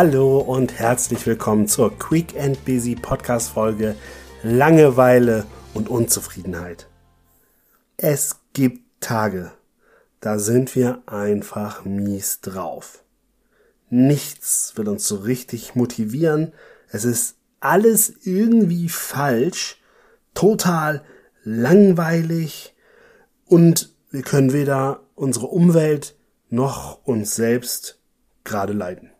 Hallo und herzlich willkommen zur Quick and Busy Podcast Folge Langeweile und Unzufriedenheit. Es gibt Tage, da sind wir einfach mies drauf. Nichts will uns so richtig motivieren. Es ist alles irgendwie falsch, total langweilig und wir können weder unsere Umwelt noch uns selbst gerade leiden.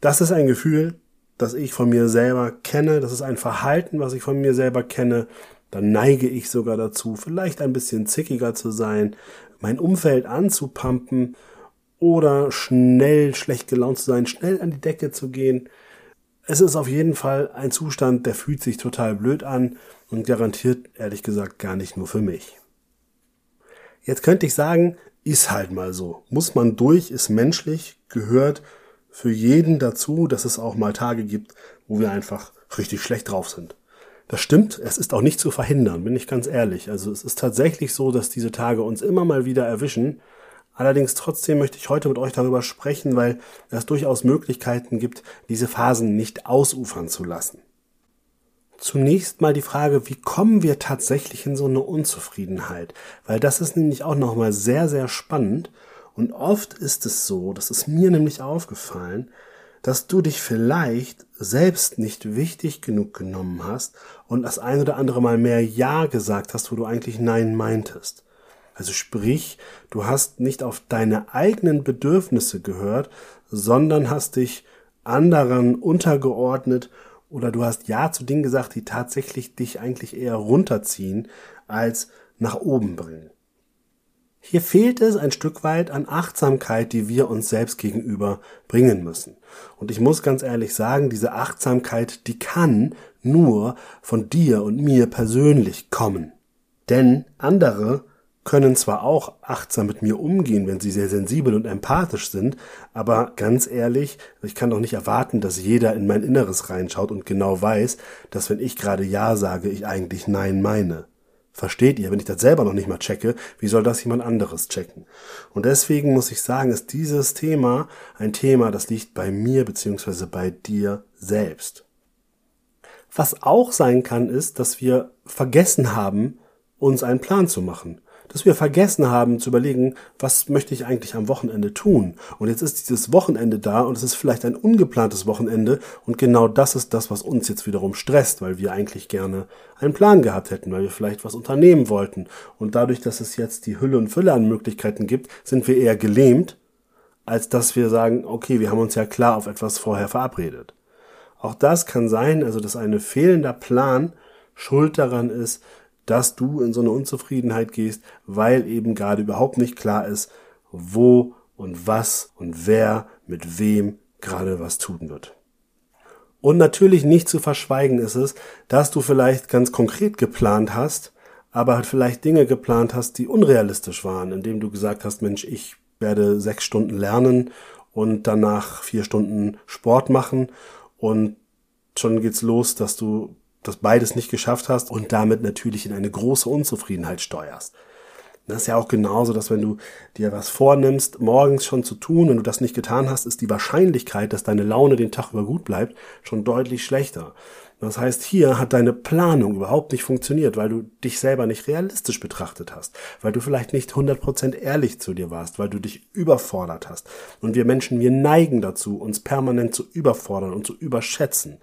Das ist ein Gefühl, das ich von mir selber kenne, das ist ein Verhalten, was ich von mir selber kenne, dann neige ich sogar dazu, vielleicht ein bisschen zickiger zu sein, mein Umfeld anzupumpen oder schnell schlecht gelaunt zu sein, schnell an die Decke zu gehen. Es ist auf jeden Fall ein Zustand, der fühlt sich total blöd an und garantiert ehrlich gesagt gar nicht nur für mich. Jetzt könnte ich sagen, ist halt mal so. Muss man durch, ist menschlich, gehört für jeden dazu, dass es auch mal Tage gibt, wo wir einfach richtig schlecht drauf sind. Das stimmt, es ist auch nicht zu verhindern, bin ich ganz ehrlich. Also es ist tatsächlich so, dass diese Tage uns immer mal wieder erwischen. Allerdings trotzdem möchte ich heute mit euch darüber sprechen, weil es durchaus Möglichkeiten gibt, diese Phasen nicht ausufern zu lassen. Zunächst mal die Frage, wie kommen wir tatsächlich in so eine Unzufriedenheit? Weil das ist nämlich auch nochmal sehr, sehr spannend. Und oft ist es so, das ist mir nämlich aufgefallen, dass du dich vielleicht selbst nicht wichtig genug genommen hast und das ein oder andere Mal mehr Ja gesagt hast, wo du eigentlich Nein meintest. Also sprich, du hast nicht auf deine eigenen Bedürfnisse gehört, sondern hast dich anderen untergeordnet oder du hast Ja zu Dingen gesagt, die tatsächlich dich eigentlich eher runterziehen als nach oben bringen. Hier fehlt es ein Stück weit an Achtsamkeit, die wir uns selbst gegenüber bringen müssen. Und ich muss ganz ehrlich sagen, diese Achtsamkeit, die kann nur von dir und mir persönlich kommen. Denn andere können zwar auch achtsam mit mir umgehen, wenn sie sehr sensibel und empathisch sind, aber ganz ehrlich, ich kann doch nicht erwarten, dass jeder in mein Inneres reinschaut und genau weiß, dass wenn ich gerade Ja sage, ich eigentlich Nein meine. Versteht ihr? Wenn ich das selber noch nicht mal checke, wie soll das jemand anderes checken? Und deswegen muss ich sagen, ist dieses Thema ein Thema, das liegt bei mir beziehungsweise bei dir selbst. Was auch sein kann, ist, dass wir vergessen haben, uns einen Plan zu machen dass wir vergessen haben zu überlegen, was möchte ich eigentlich am Wochenende tun? Und jetzt ist dieses Wochenende da und es ist vielleicht ein ungeplantes Wochenende und genau das ist das, was uns jetzt wiederum stresst, weil wir eigentlich gerne einen Plan gehabt hätten, weil wir vielleicht was unternehmen wollten. Und dadurch, dass es jetzt die Hülle und Fülle an Möglichkeiten gibt, sind wir eher gelähmt, als dass wir sagen, okay, wir haben uns ja klar auf etwas vorher verabredet. Auch das kann sein, also dass ein fehlender Plan schuld daran ist, dass du in so eine Unzufriedenheit gehst, weil eben gerade überhaupt nicht klar ist, wo und was und wer mit wem gerade was tun wird. Und natürlich nicht zu verschweigen ist es, dass du vielleicht ganz konkret geplant hast, aber halt vielleicht Dinge geplant hast, die unrealistisch waren, indem du gesagt hast, Mensch, ich werde sechs Stunden lernen und danach vier Stunden Sport machen und schon geht's los, dass du das beides nicht geschafft hast und damit natürlich in eine große Unzufriedenheit steuerst. Das ist ja auch genauso, dass wenn du dir was vornimmst, morgens schon zu tun, wenn du das nicht getan hast, ist die Wahrscheinlichkeit, dass deine Laune den Tag über gut bleibt, schon deutlich schlechter. Das heißt, hier hat deine Planung überhaupt nicht funktioniert, weil du dich selber nicht realistisch betrachtet hast, weil du vielleicht nicht 100% ehrlich zu dir warst, weil du dich überfordert hast. Und wir Menschen, wir neigen dazu, uns permanent zu überfordern und zu überschätzen.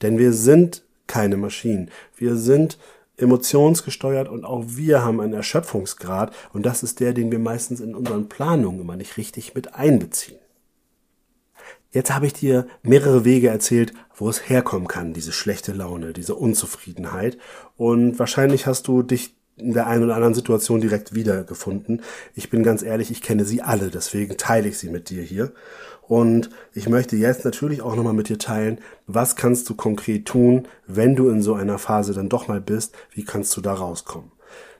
Denn wir sind keine Maschinen. Wir sind emotionsgesteuert und auch wir haben einen Erschöpfungsgrad und das ist der, den wir meistens in unseren Planungen immer nicht richtig mit einbeziehen. Jetzt habe ich dir mehrere Wege erzählt, wo es herkommen kann, diese schlechte Laune, diese Unzufriedenheit. Und wahrscheinlich hast du dich in der einen oder anderen Situation direkt wiedergefunden. Ich bin ganz ehrlich, ich kenne sie alle, deswegen teile ich sie mit dir hier. Und ich möchte jetzt natürlich auch nochmal mit dir teilen, was kannst du konkret tun, wenn du in so einer Phase dann doch mal bist, wie kannst du da rauskommen.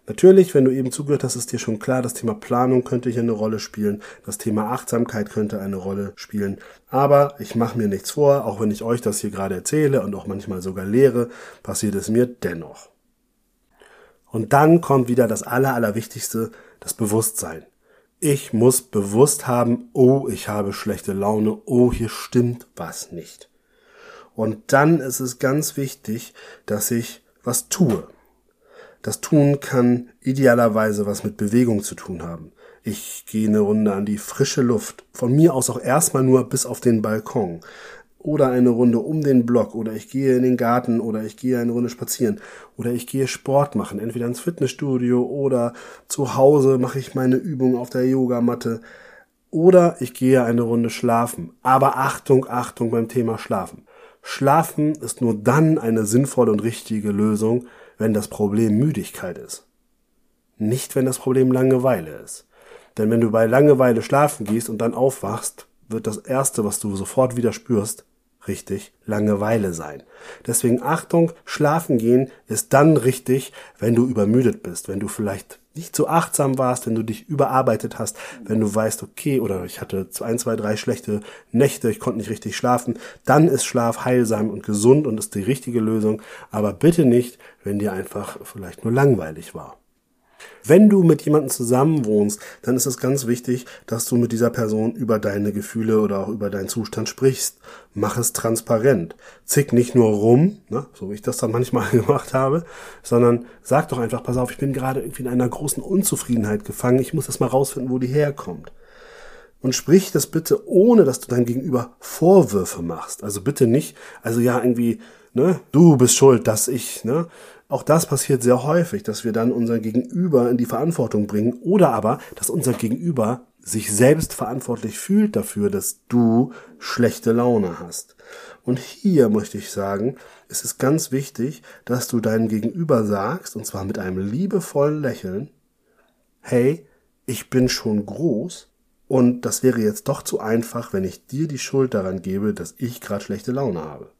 Natürlich, wenn du eben zugehört hast, ist dir schon klar, das Thema Planung könnte hier eine Rolle spielen, das Thema Achtsamkeit könnte eine Rolle spielen. Aber ich mache mir nichts vor, auch wenn ich euch das hier gerade erzähle und auch manchmal sogar lehre, passiert es mir dennoch. Und dann kommt wieder das Aller, Allerwichtigste, das Bewusstsein. Ich muss bewusst haben, oh, ich habe schlechte Laune, oh, hier stimmt was nicht. Und dann ist es ganz wichtig, dass ich was tue. Das Tun kann idealerweise was mit Bewegung zu tun haben. Ich gehe eine Runde an die frische Luft. Von mir aus auch erstmal nur bis auf den Balkon. Oder eine Runde um den Block. Oder ich gehe in den Garten. Oder ich gehe eine Runde spazieren. Oder ich gehe Sport machen. Entweder ins Fitnessstudio oder zu Hause mache ich meine Übung auf der Yogamatte. Oder ich gehe eine Runde schlafen. Aber Achtung, Achtung beim Thema Schlafen. Schlafen ist nur dann eine sinnvolle und richtige Lösung, wenn das Problem Müdigkeit ist. Nicht, wenn das Problem Langeweile ist. Denn wenn du bei Langeweile schlafen gehst und dann aufwachst, wird das Erste, was du sofort wieder spürst, richtig Langeweile sein. Deswegen Achtung, schlafen gehen ist dann richtig, wenn du übermüdet bist, wenn du vielleicht nicht so achtsam warst, wenn du dich überarbeitet hast, wenn du weißt, okay, oder ich hatte ein, zwei, drei schlechte Nächte, ich konnte nicht richtig schlafen, dann ist Schlaf heilsam und gesund und ist die richtige Lösung, aber bitte nicht, wenn dir einfach vielleicht nur langweilig war. Wenn du mit jemandem zusammen wohnst, dann ist es ganz wichtig, dass du mit dieser Person über deine Gefühle oder auch über deinen Zustand sprichst. Mach es transparent. Zick nicht nur rum, ne, so wie ich das dann manchmal gemacht habe, sondern sag doch einfach, pass auf, ich bin gerade irgendwie in einer großen Unzufriedenheit gefangen. Ich muss das mal rausfinden, wo die herkommt. Und sprich das bitte, ohne dass du deinem Gegenüber Vorwürfe machst. Also bitte nicht, also ja, irgendwie, ne, du bist schuld, dass ich, ne, auch das passiert sehr häufig, dass wir dann unser Gegenüber in die Verantwortung bringen oder aber, dass unser Gegenüber sich selbst verantwortlich fühlt dafür, dass du schlechte Laune hast. Und hier möchte ich sagen, es ist ganz wichtig, dass du deinem Gegenüber sagst, und zwar mit einem liebevollen Lächeln, hey, ich bin schon groß und das wäre jetzt doch zu einfach, wenn ich dir die Schuld daran gebe, dass ich gerade schlechte Laune habe.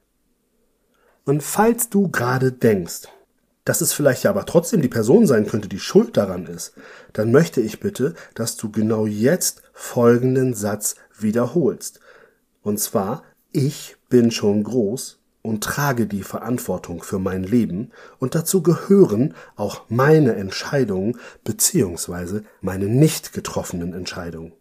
Und falls du gerade denkst, dass es vielleicht ja aber trotzdem die Person sein könnte, die schuld daran ist, dann möchte ich bitte, dass du genau jetzt folgenden Satz wiederholst. Und zwar, ich bin schon groß und trage die Verantwortung für mein Leben und dazu gehören auch meine Entscheidungen beziehungsweise meine nicht getroffenen Entscheidungen.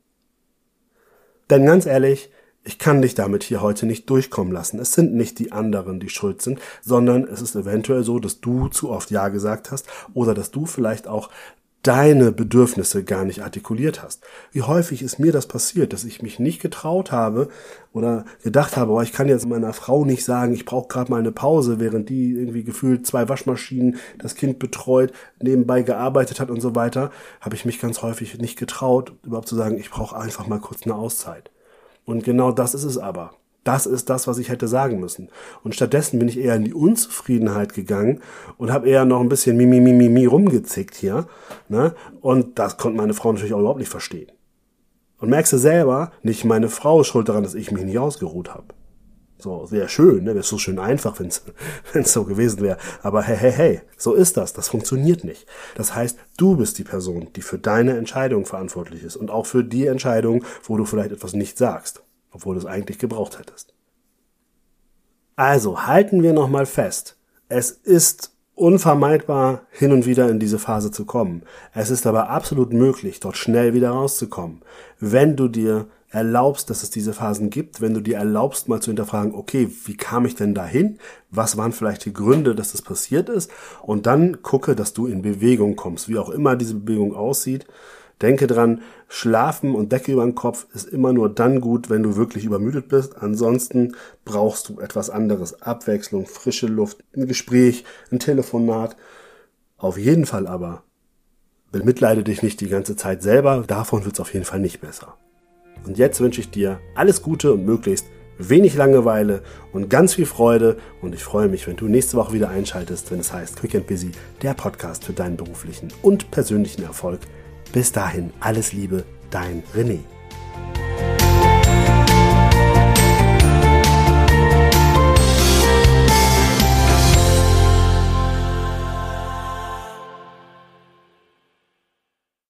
Denn ganz ehrlich, ich kann dich damit hier heute nicht durchkommen lassen. Es sind nicht die anderen, die schuld sind, sondern es ist eventuell so, dass du zu oft Ja gesagt hast oder dass du vielleicht auch deine Bedürfnisse gar nicht artikuliert hast. Wie häufig ist mir das passiert, dass ich mich nicht getraut habe oder gedacht habe, oh, ich kann jetzt meiner Frau nicht sagen, ich brauche gerade mal eine Pause, während die irgendwie gefühlt zwei Waschmaschinen, das Kind betreut, nebenbei gearbeitet hat und so weiter, habe ich mich ganz häufig nicht getraut, überhaupt zu sagen, ich brauche einfach mal kurz eine Auszeit. Und genau das ist es aber. Das ist das, was ich hätte sagen müssen. Und stattdessen bin ich eher in die Unzufriedenheit gegangen und habe eher noch ein bisschen mi, mi, mi, mi, mi rumgezickt hier. Ne? Und das konnte meine Frau natürlich auch überhaupt nicht verstehen. Und merkst du selber, nicht meine Frau ist schuld daran, dass ich mich nicht ausgeruht habe. So, wäre schön, ne? wäre so schön einfach, wenn es so gewesen wäre. Aber hey, hey, hey, so ist das. Das funktioniert nicht. Das heißt, du bist die Person, die für deine Entscheidung verantwortlich ist und auch für die Entscheidung, wo du vielleicht etwas nicht sagst, obwohl du es eigentlich gebraucht hättest. Also halten wir nochmal fest. Es ist unvermeidbar, hin und wieder in diese Phase zu kommen. Es ist aber absolut möglich, dort schnell wieder rauszukommen, wenn du dir erlaubst, dass es diese Phasen gibt, wenn du dir erlaubst, mal zu hinterfragen, okay, wie kam ich denn dahin? Was waren vielleicht die Gründe, dass das passiert ist? Und dann gucke, dass du in Bewegung kommst, wie auch immer diese Bewegung aussieht. Denke dran, schlafen und Decke über den Kopf ist immer nur dann gut, wenn du wirklich übermüdet bist. Ansonsten brauchst du etwas anderes. Abwechslung, frische Luft, ein Gespräch, ein Telefonat. Auf jeden Fall aber bemitleide dich nicht die ganze Zeit selber. Davon wird es auf jeden Fall nicht besser. Und jetzt wünsche ich dir alles Gute und möglichst wenig Langeweile und ganz viel Freude. Und ich freue mich, wenn du nächste Woche wieder einschaltest, wenn es heißt Quick and Busy, der Podcast für deinen beruflichen und persönlichen Erfolg. Bis dahin, alles Liebe, dein René.